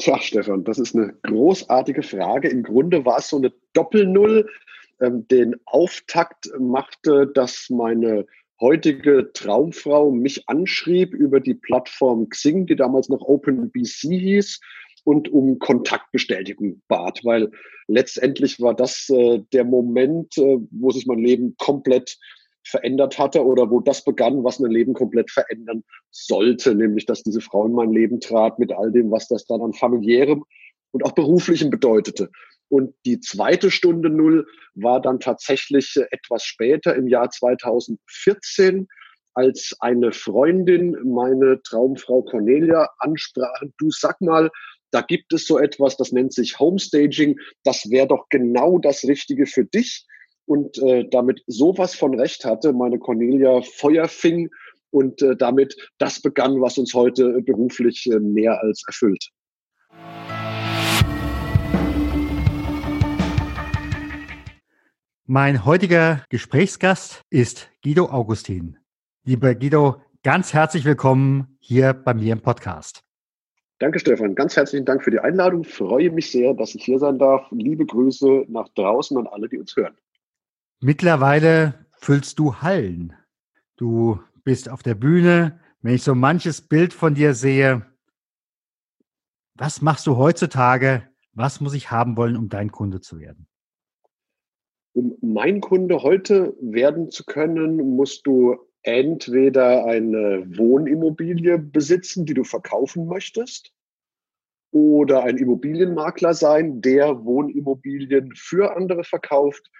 Tja, Stefan, das ist eine großartige Frage. Im Grunde war es so eine Doppelnull. Ähm, den Auftakt machte, dass meine heutige Traumfrau mich anschrieb über die Plattform Xing, die damals noch OpenBC hieß, und um Kontaktbestätigung bat, weil letztendlich war das äh, der Moment, äh, wo sich mein Leben komplett verändert hatte oder wo das begann, was mein Leben komplett verändern sollte, nämlich dass diese Frau in mein Leben trat mit all dem, was das dann an familiärem und auch beruflichem bedeutete. Und die zweite Stunde Null war dann tatsächlich etwas später im Jahr 2014, als eine Freundin meine Traumfrau Cornelia ansprach, du sag mal, da gibt es so etwas, das nennt sich Homestaging, das wäre doch genau das Richtige für dich und äh, damit sowas von Recht hatte, meine Cornelia Feuer fing und äh, damit das begann, was uns heute beruflich äh, mehr als erfüllt. Mein heutiger Gesprächsgast ist Guido Augustin. Lieber Guido, ganz herzlich willkommen hier bei mir im Podcast. Danke, Stefan. Ganz herzlichen Dank für die Einladung. Freue mich sehr, dass ich hier sein darf. Liebe Grüße nach draußen an alle, die uns hören. Mittlerweile füllst du Hallen. Du bist auf der Bühne. Wenn ich so manches Bild von dir sehe, was machst du heutzutage? Was muss ich haben wollen, um dein Kunde zu werden? Um mein Kunde heute werden zu können, musst du entweder eine Wohnimmobilie besitzen, die du verkaufen möchtest, oder ein Immobilienmakler sein, der Wohnimmobilien für andere verkauft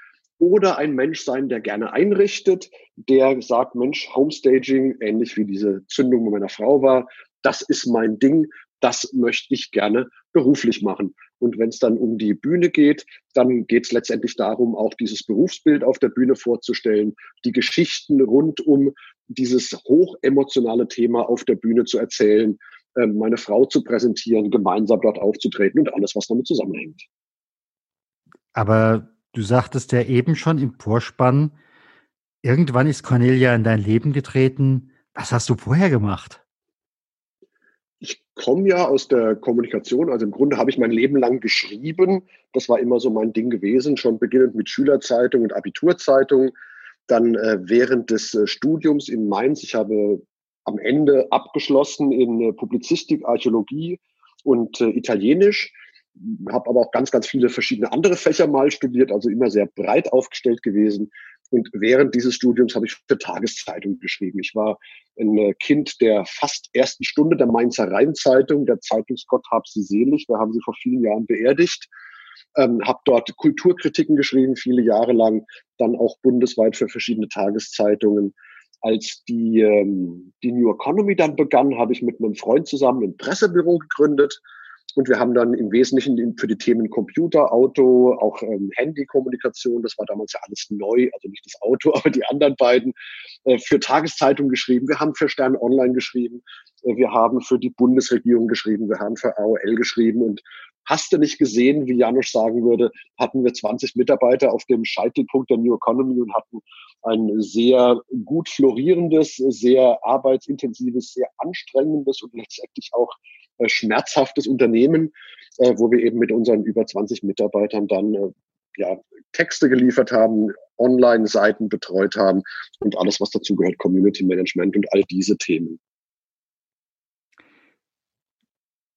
oder ein Mensch sein, der gerne einrichtet, der sagt, Mensch, Homestaging, ähnlich wie diese Zündung bei meiner Frau war, das ist mein Ding, das möchte ich gerne beruflich machen. Und wenn es dann um die Bühne geht, dann geht es letztendlich darum, auch dieses Berufsbild auf der Bühne vorzustellen, die Geschichten rund um dieses hochemotionale Thema auf der Bühne zu erzählen, ähm, meine Frau zu präsentieren, gemeinsam dort aufzutreten und alles, was damit zusammenhängt. Aber Du sagtest ja eben schon im Vorspann, irgendwann ist Cornelia in dein Leben getreten. Was hast du vorher gemacht? Ich komme ja aus der Kommunikation, also im Grunde habe ich mein Leben lang geschrieben. Das war immer so mein Ding gewesen, schon beginnend mit Schülerzeitung und Abiturzeitung. Dann äh, während des äh, Studiums in Mainz, ich habe am Ende abgeschlossen in äh, Publizistik, Archäologie und äh, Italienisch habe aber auch ganz, ganz viele verschiedene andere Fächer mal studiert, also immer sehr breit aufgestellt gewesen. Und während dieses Studiums habe ich für Tageszeitung geschrieben. Ich war ein äh, Kind der fast ersten Stunde der Mainzer Rheinzeitung, der Zeitungsgott hab sie selig. Wir haben sie vor vielen Jahren beerdigt. Ähm, habe dort Kulturkritiken geschrieben, viele Jahre lang, dann auch bundesweit für verschiedene Tageszeitungen. Als die, ähm, die New Economy dann begann, habe ich mit einem Freund zusammen ein Pressebüro gegründet und wir haben dann im Wesentlichen für die Themen Computer, Auto, auch ähm, Handykommunikation, das war damals ja alles neu, also nicht das Auto, aber die anderen beiden, äh, für Tageszeitungen geschrieben. Wir haben für Stern Online geschrieben. Äh, wir haben für die Bundesregierung geschrieben. Wir haben für AOL geschrieben. Und hast du nicht gesehen, wie Janusz sagen würde, hatten wir 20 Mitarbeiter auf dem Scheitelpunkt der New Economy und hatten ein sehr gut florierendes, sehr arbeitsintensives, sehr anstrengendes und letztendlich auch schmerzhaftes Unternehmen, äh, wo wir eben mit unseren über 20 Mitarbeitern dann äh, ja, Texte geliefert haben, Online-Seiten betreut haben und alles, was dazugehört, Community Management und all diese Themen.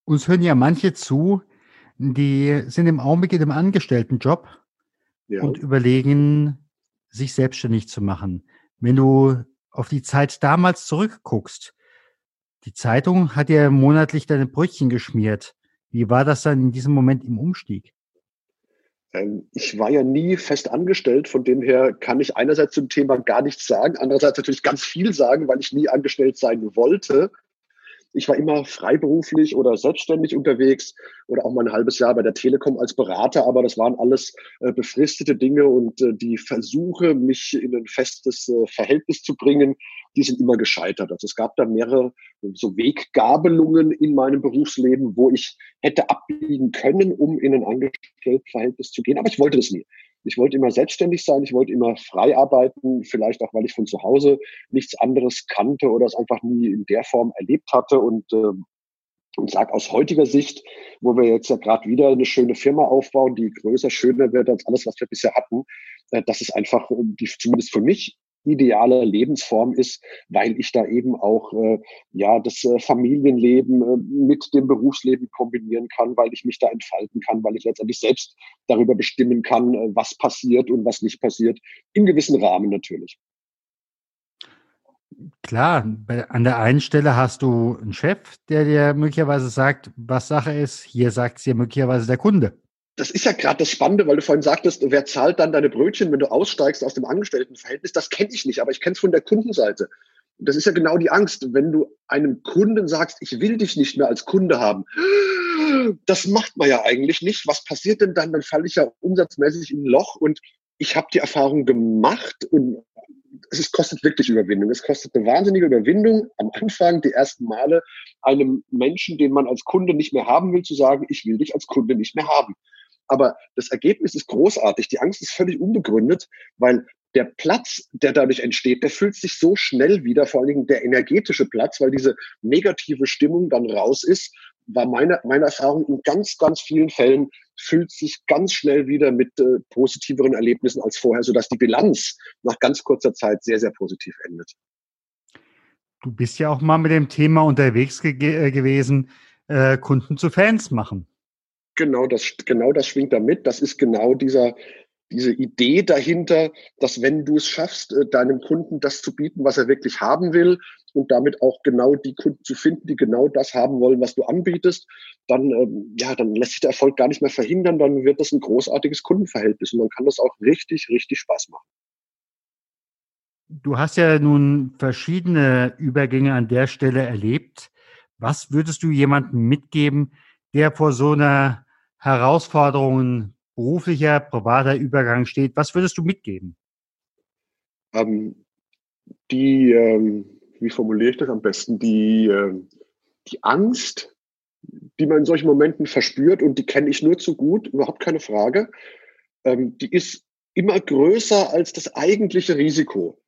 Uns hören ja manche zu, die sind im Augenblick in einem Angestelltenjob ja. und überlegen, sich selbstständig zu machen. Wenn du auf die Zeit damals zurückguckst, die Zeitung hat ja monatlich deine Brötchen geschmiert. Wie war das dann in diesem Moment im Umstieg? Ähm, ich war ja nie fest angestellt, von dem her kann ich einerseits zum Thema gar nichts sagen, andererseits natürlich ganz viel sagen, weil ich nie angestellt sein wollte. Ich war immer freiberuflich oder selbstständig unterwegs oder auch mal ein halbes Jahr bei der Telekom als Berater, aber das waren alles äh, befristete Dinge und äh, die Versuche, mich in ein festes äh, Verhältnis zu bringen, die sind immer gescheitert. Also es gab da mehrere so Weggabelungen in meinem Berufsleben, wo ich hätte abbiegen können, um in ein Angestelltenverhältnis zu gehen, aber ich wollte das nie. Ich wollte immer selbstständig sein, ich wollte immer frei arbeiten, vielleicht auch, weil ich von zu Hause nichts anderes kannte oder es einfach nie in der Form erlebt hatte. Und äh, und sage aus heutiger Sicht, wo wir jetzt ja gerade wieder eine schöne Firma aufbauen, die größer, schöner wird als alles, was wir bisher hatten, äh, das ist einfach, äh, die, zumindest für mich, ideale Lebensform ist, weil ich da eben auch äh, ja das äh, Familienleben äh, mit dem Berufsleben kombinieren kann, weil ich mich da entfalten kann, weil ich letztendlich selbst darüber bestimmen kann, äh, was passiert und was nicht passiert, im gewissen Rahmen natürlich. Klar, an der einen Stelle hast du einen Chef, der dir möglicherweise sagt, was Sache ist. Hier sagt es dir möglicherweise der Kunde das ist ja gerade das Spannende, weil du vorhin sagtest, wer zahlt dann deine Brötchen, wenn du aussteigst aus dem Angestelltenverhältnis? Das kenne ich nicht, aber ich kenne es von der Kundenseite. Und das ist ja genau die Angst, wenn du einem Kunden sagst, ich will dich nicht mehr als Kunde haben. Das macht man ja eigentlich nicht. Was passiert denn dann? Dann falle ich ja umsatzmäßig in ein Loch und ich habe die Erfahrung gemacht und es kostet wirklich Überwindung. Es kostet eine wahnsinnige Überwindung am Anfang, die ersten Male, einem Menschen, den man als Kunde nicht mehr haben will, zu sagen, ich will dich als Kunde nicht mehr haben. Aber das Ergebnis ist großartig. Die Angst ist völlig unbegründet, weil der Platz, der dadurch entsteht, der fühlt sich so schnell wieder, vor allen Dingen der energetische Platz, weil diese negative Stimmung dann raus ist, war meine, meine Erfahrung in ganz, ganz vielen Fällen fühlt sich ganz schnell wieder mit äh, positiveren Erlebnissen als vorher, sodass die Bilanz nach ganz kurzer Zeit sehr, sehr positiv endet. Du bist ja auch mal mit dem Thema unterwegs ge äh, gewesen, äh, Kunden zu Fans machen. Genau das, genau das schwingt da mit. Das ist genau dieser, diese Idee dahinter, dass wenn du es schaffst, äh, deinem Kunden das zu bieten, was er wirklich haben will und damit auch genau die Kunden zu finden, die genau das haben wollen, was du anbietest, dann, ähm, ja, dann lässt sich der Erfolg gar nicht mehr verhindern, dann wird das ein großartiges Kundenverhältnis und dann kann das auch richtig, richtig Spaß machen. Du hast ja nun verschiedene Übergänge an der Stelle erlebt. Was würdest du jemandem mitgeben, der vor so einer Herausforderung beruflicher, privater Übergang steht, was würdest du mitgeben? Ähm, die, ähm, wie formuliere ich das am besten? Die, äh, die Angst, die man in solchen Momenten verspürt, und die kenne ich nur zu gut, überhaupt keine Frage, ähm, die ist immer größer als das eigentliche Risiko.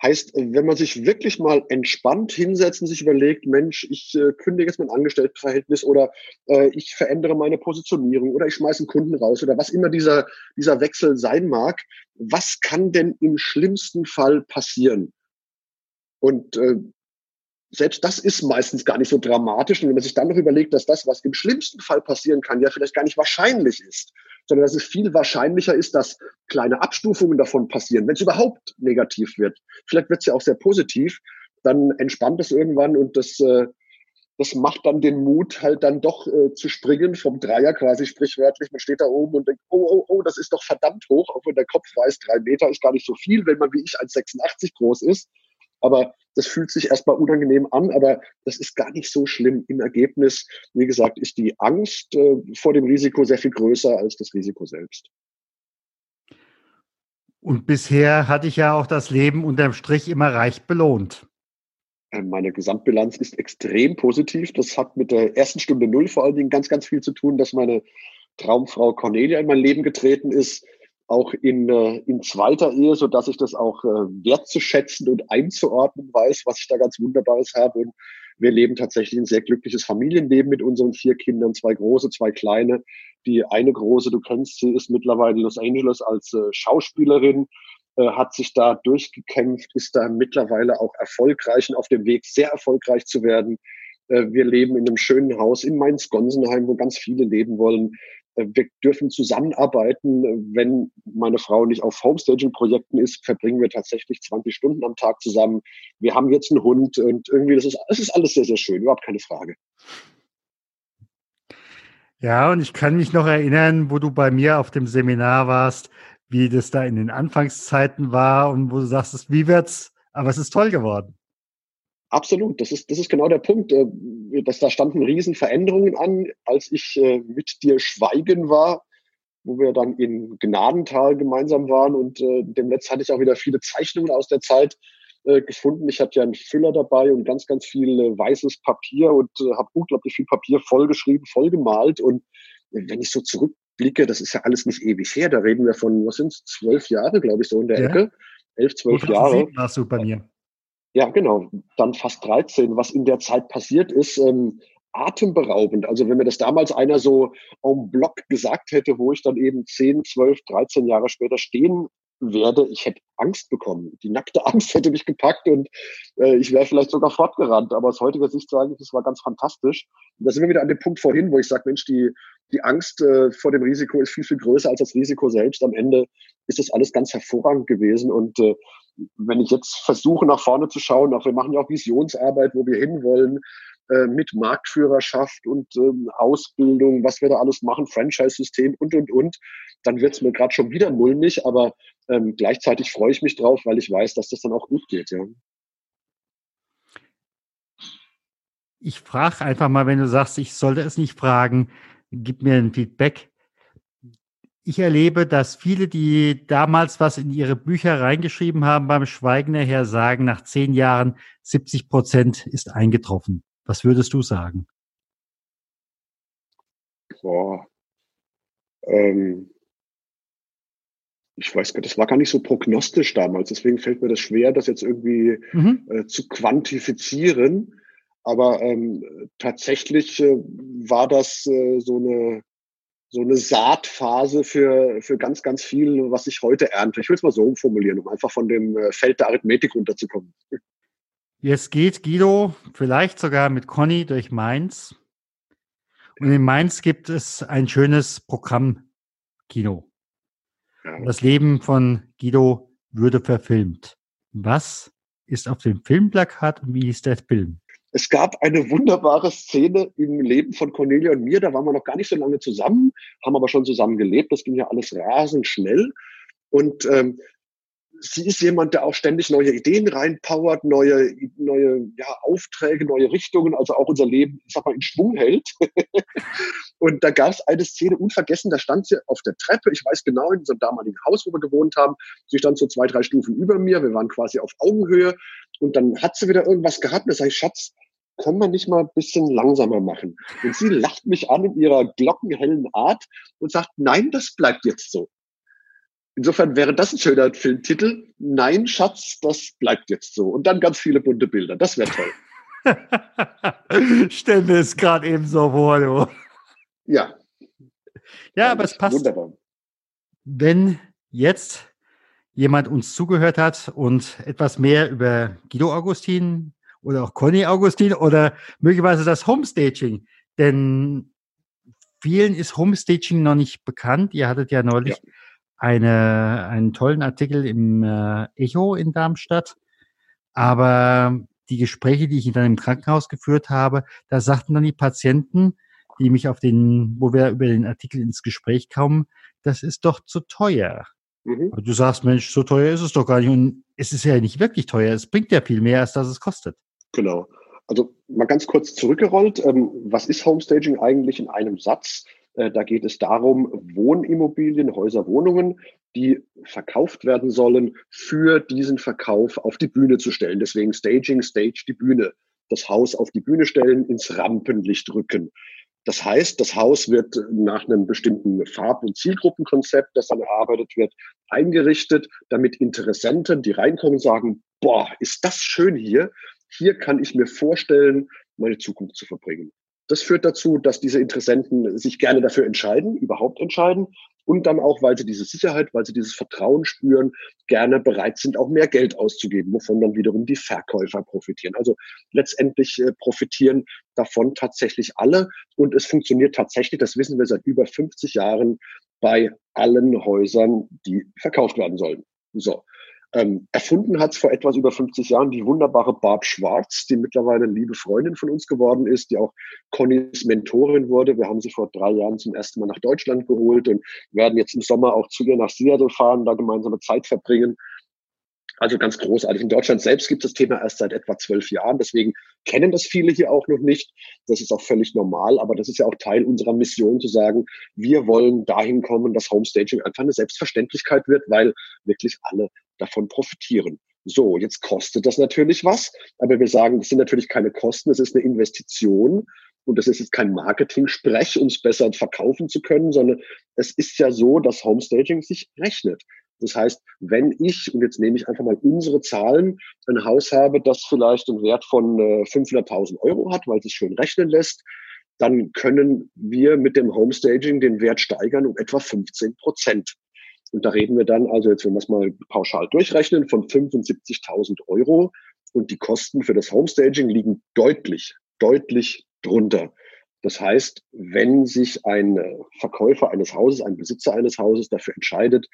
Heißt, wenn man sich wirklich mal entspannt hinsetzt und sich überlegt, Mensch, ich äh, kündige jetzt mein Angestelltenverhältnis oder äh, ich verändere meine Positionierung oder ich schmeiße einen Kunden raus oder was immer dieser, dieser Wechsel sein mag, was kann denn im schlimmsten Fall passieren? Und äh, selbst das ist meistens gar nicht so dramatisch. Und wenn man sich dann noch überlegt, dass das, was im schlimmsten Fall passieren kann, ja vielleicht gar nicht wahrscheinlich ist, sondern dass es viel wahrscheinlicher ist, dass kleine Abstufungen davon passieren, wenn es überhaupt negativ wird. Vielleicht wird es ja auch sehr positiv, dann entspannt es irgendwann und das, äh, das macht dann den Mut, halt dann doch äh, zu springen vom Dreier quasi sprichwörtlich. Man steht da oben und denkt, oh, oh, oh, das ist doch verdammt hoch, auch wenn der Kopf weiß, drei Meter ist gar nicht so viel, wenn man wie ich 1,86 groß ist. Aber das fühlt sich erstmal unangenehm an, aber das ist gar nicht so schlimm. Im Ergebnis, wie gesagt, ist die Angst äh, vor dem Risiko sehr viel größer als das Risiko selbst. Und bisher hatte ich ja auch das Leben unterm Strich immer reich belohnt. Äh, meine Gesamtbilanz ist extrem positiv. Das hat mit der ersten Stunde Null vor allen Dingen ganz, ganz viel zu tun, dass meine Traumfrau Cornelia in mein Leben getreten ist auch in, äh, in zweiter Ehe, so dass ich das auch äh, wertzuschätzen und einzuordnen weiß, was ich da ganz Wunderbares habe. Und wir leben tatsächlich ein sehr glückliches Familienleben mit unseren vier Kindern, zwei große, zwei kleine. Die eine große, du kennst sie, ist mittlerweile in Los Angeles als äh, Schauspielerin, äh, hat sich da durchgekämpft, ist da mittlerweile auch erfolgreich und auf dem Weg, sehr erfolgreich zu werden. Äh, wir leben in einem schönen Haus in Mainz-Gonsenheim, wo ganz viele leben wollen. Wir dürfen zusammenarbeiten. Wenn meine Frau nicht auf Homestaging-Projekten ist, verbringen wir tatsächlich 20 Stunden am Tag zusammen. Wir haben jetzt einen Hund und irgendwie, das ist, das ist alles sehr, sehr schön, überhaupt keine Frage. Ja, und ich kann mich noch erinnern, wo du bei mir auf dem Seminar warst, wie das da in den Anfangszeiten war und wo du sagst, wie wird's? Aber es ist toll geworden. Absolut, das ist, das ist genau der Punkt. Äh, dass da standen Riesenveränderungen an, als ich äh, mit dir schweigen war, wo wir dann in Gnadental gemeinsam waren und äh, demnächst hatte ich auch wieder viele Zeichnungen aus der Zeit gefunden. Ich hatte ja einen Füller dabei und ganz, ganz viel weißes Papier und habe unglaublich viel Papier vollgeschrieben, vollgemalt und wenn ich so zurückblicke, das ist ja alles nicht ewig her, da reden wir von, was sind es, zwölf Jahre, glaube ich, so in der ja. Ecke. Elf, zwölf Jahre. warst du bei mir. Ja, genau. Dann fast 13. Was in der Zeit passiert ist, ähm, atemberaubend. Also wenn mir das damals einer so en bloc gesagt hätte, wo ich dann eben 10, 12, 13 Jahre später stehen werde, ich hätte Angst bekommen. Die nackte Angst hätte mich gepackt und äh, ich wäre vielleicht sogar fortgerannt. Aber aus heutiger Sicht sage ich, das war ganz fantastisch. Und da sind wir wieder an dem Punkt vorhin, wo ich sage, Mensch, die, die Angst äh, vor dem Risiko ist viel, viel größer als das Risiko selbst. Am Ende ist das alles ganz hervorragend gewesen. Und äh, wenn ich jetzt versuche, nach vorne zu schauen, auch wir machen ja auch Visionsarbeit, wo wir hinwollen, äh, mit Marktführerschaft und ähm, Ausbildung, was wir da alles machen, Franchise-System und, und, und, dann wird es mir gerade schon wieder mulmig, aber ähm, gleichzeitig freue ich mich drauf, weil ich weiß, dass das dann auch gut geht. Ja. Ich frage einfach mal, wenn du sagst, ich sollte es nicht fragen, gib mir ein Feedback. Ich erlebe, dass viele, die damals was in ihre Bücher reingeschrieben haben, beim Schweigen nachher sagen, nach zehn Jahren 70 Prozent ist eingetroffen. Was würdest du sagen? Boah. Ähm, ich weiß gar nicht, das war gar nicht so prognostisch damals, deswegen fällt mir das schwer, das jetzt irgendwie mhm. äh, zu quantifizieren. Aber ähm, tatsächlich äh, war das äh, so eine so eine Saatphase für, für ganz, ganz viel, was ich heute ernte. Ich will es mal so umformulieren, um einfach von dem äh, Feld der Arithmetik runterzukommen. Jetzt geht Guido vielleicht sogar mit Conny durch Mainz. Und in Mainz gibt es ein schönes Programm Kino. Das Leben von Guido würde verfilmt. Was ist auf dem Filmplakat und wie ist der Film? Es gab eine wunderbare Szene im Leben von Cornelia und mir. Da waren wir noch gar nicht so lange zusammen, haben aber schon zusammen gelebt. Das ging ja alles rasend schnell. Und ähm, sie ist jemand, der auch ständig neue Ideen reinpowert, neue, neue ja, Aufträge, neue Richtungen, also auch unser Leben, ich sag mal, in Schwung hält. und da gab es eine Szene unvergessen, da stand sie auf der Treppe, ich weiß genau, in unserem damaligen Haus, wo wir gewohnt haben. Sie stand so zwei, drei Stufen über mir, wir waren quasi auf Augenhöhe. Und dann hat sie wieder irgendwas gehabt, und da sage ich, Schatz, können wir nicht mal ein bisschen langsamer machen? Und sie lacht mich an in ihrer glockenhellen Art und sagt, nein, das bleibt jetzt so. Insofern wäre das ein schöner Filmtitel. Nein, Schatz, das bleibt jetzt so. Und dann ganz viele bunte Bilder. Das wäre toll. Stell mir es gerade eben so vor, du. Ja. Ja, aber es passt. Wunderbar. Wenn jetzt jemand uns zugehört hat und etwas mehr über Guido Augustin oder auch Conny Augustin oder möglicherweise das Homestaging, denn vielen ist Homestaging noch nicht bekannt. Ihr hattet ja neulich ja eine, einen tollen Artikel im äh, Echo in Darmstadt. Aber die Gespräche, die ich dann im Krankenhaus geführt habe, da sagten dann die Patienten, die mich auf den, wo wir über den Artikel ins Gespräch kommen, das ist doch zu teuer. Mhm. Du sagst, Mensch, so teuer ist es doch gar nicht. Und es ist ja nicht wirklich teuer. Es bringt ja viel mehr, als dass es kostet. Genau. Also mal ganz kurz zurückgerollt. Ähm, was ist Homestaging eigentlich in einem Satz? Äh, da geht es darum, Wohnimmobilien, Häuser, Wohnungen, die verkauft werden sollen, für diesen Verkauf auf die Bühne zu stellen. Deswegen Staging, Stage, die Bühne. Das Haus auf die Bühne stellen, ins Rampenlicht rücken. Das heißt, das Haus wird nach einem bestimmten Farb- und Zielgruppenkonzept, das dann erarbeitet wird, eingerichtet, damit Interessenten, die reinkommen, sagen, boah, ist das schön hier. Hier kann ich mir vorstellen, meine Zukunft zu verbringen. Das führt dazu, dass diese Interessenten sich gerne dafür entscheiden, überhaupt entscheiden und dann auch, weil sie diese Sicherheit, weil sie dieses Vertrauen spüren, gerne bereit sind, auch mehr Geld auszugeben, wovon dann wiederum die Verkäufer profitieren. Also letztendlich äh, profitieren davon tatsächlich alle und es funktioniert tatsächlich, das wissen wir seit über 50 Jahren bei allen Häusern, die verkauft werden sollen. So. Ähm, erfunden hat es vor etwas über 50 Jahren die wunderbare Barb Schwarz, die mittlerweile liebe Freundin von uns geworden ist, die auch Connys Mentorin wurde. Wir haben sie vor drei Jahren zum ersten Mal nach Deutschland geholt und werden jetzt im Sommer auch zu ihr nach Seattle fahren, da gemeinsame Zeit verbringen. Also ganz großartig. In Deutschland selbst gibt es das Thema erst seit etwa zwölf Jahren. Deswegen kennen das viele hier auch noch nicht. Das ist auch völlig normal. Aber das ist ja auch Teil unserer Mission zu sagen, wir wollen dahin kommen, dass Homestaging einfach eine Selbstverständlichkeit wird, weil wirklich alle davon profitieren. So, jetzt kostet das natürlich was, aber wir sagen, das sind natürlich keine Kosten, es ist eine Investition und das ist jetzt kein Marketing-Sprech, um es besser verkaufen zu können, sondern es ist ja so, dass Homestaging sich rechnet. Das heißt, wenn ich, und jetzt nehme ich einfach mal unsere Zahlen, ein Haus habe, das vielleicht einen Wert von 500.000 äh, Euro hat, weil es schön rechnen lässt, dann können wir mit dem Homestaging den Wert steigern um etwa 15 Prozent. Und da reden wir dann, also jetzt wenn wir es mal pauschal durchrechnen, von 75.000 Euro. Und die Kosten für das Homestaging liegen deutlich, deutlich drunter. Das heißt, wenn sich ein Verkäufer eines Hauses, ein Besitzer eines Hauses dafür entscheidet,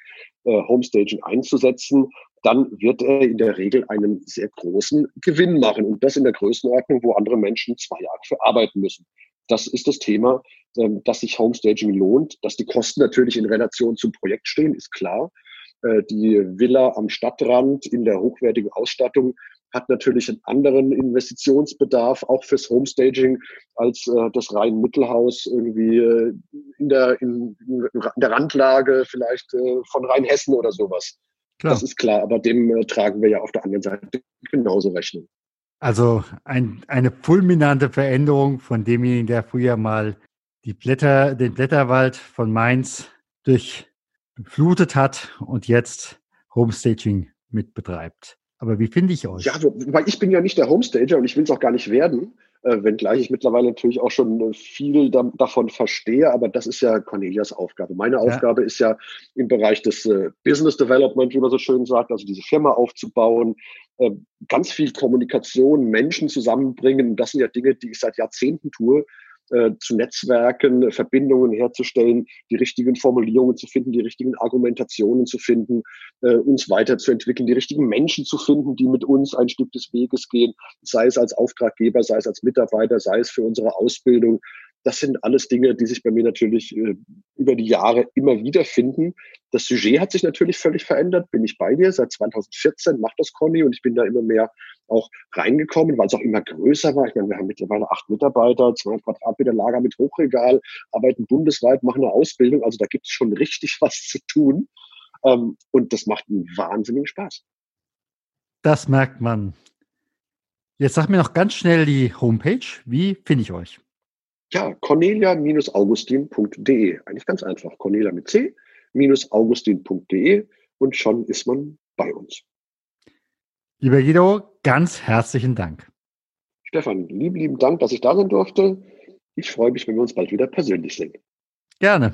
äh, Homestaging einzusetzen, dann wird er in der Regel einen sehr großen Gewinn machen. Und das in der Größenordnung, wo andere Menschen zwei Jahre für arbeiten müssen. Das ist das Thema, ähm, dass sich Homestaging lohnt, dass die Kosten natürlich in Relation zum Projekt stehen, ist klar. Äh, die Villa am Stadtrand in der hochwertigen Ausstattung hat natürlich einen anderen Investitionsbedarf, auch fürs Homestaging, als äh, das rein Mittelhaus irgendwie äh, in, der, in, in, der Randlage vielleicht äh, von Rheinhessen oder sowas. Klar. Das ist klar, aber dem äh, tragen wir ja auf der anderen Seite genauso Rechnung. Also ein, eine fulminante Veränderung von demjenigen, der früher mal die Blätter, den Blätterwald von Mainz durchflutet hat und jetzt Homestaging mitbetreibt. Aber wie finde ich euch? Ja, weil ich bin ja nicht der Homestager und ich will es auch gar nicht werden, äh, wenngleich ich mittlerweile natürlich auch schon äh, viel da, davon verstehe, aber das ist ja Cornelias Aufgabe. Meine ja. Aufgabe ist ja im Bereich des äh, Business Development, wie man so schön sagt, also diese Firma aufzubauen, äh, ganz viel Kommunikation, Menschen zusammenbringen. Das sind ja Dinge, die ich seit Jahrzehnten tue äh, zu Netzwerken, Verbindungen herzustellen, die richtigen Formulierungen zu finden, die richtigen Argumentationen zu finden, äh, uns weiterzuentwickeln, die richtigen Menschen zu finden, die mit uns ein Stück des Weges gehen, sei es als Auftraggeber, sei es als Mitarbeiter, sei es für unsere Ausbildung. Das sind alles Dinge, die sich bei mir natürlich äh, über die Jahre immer wieder finden. Das Sujet hat sich natürlich völlig verändert, bin ich bei dir. Seit 2014 macht das Conny und ich bin da immer mehr auch reingekommen, weil es auch immer größer war. Ich meine, wir haben mittlerweile acht Mitarbeiter, 200 Quadratmeter Lager mit Hochregal, arbeiten bundesweit, machen eine Ausbildung. Also da gibt es schon richtig was zu tun. Ähm, und das macht einen wahnsinnigen Spaß. Das merkt man. Jetzt sag mir noch ganz schnell die Homepage. Wie finde ich euch? Ja, cornelia-augustin.de. Eigentlich ganz einfach. Cornelia mit C-augustin.de und schon ist man bei uns. Lieber Guido, ganz herzlichen Dank. Stefan, lieben, lieben Dank, dass ich da sein durfte. Ich freue mich, wenn wir uns bald wieder persönlich sehen. Gerne.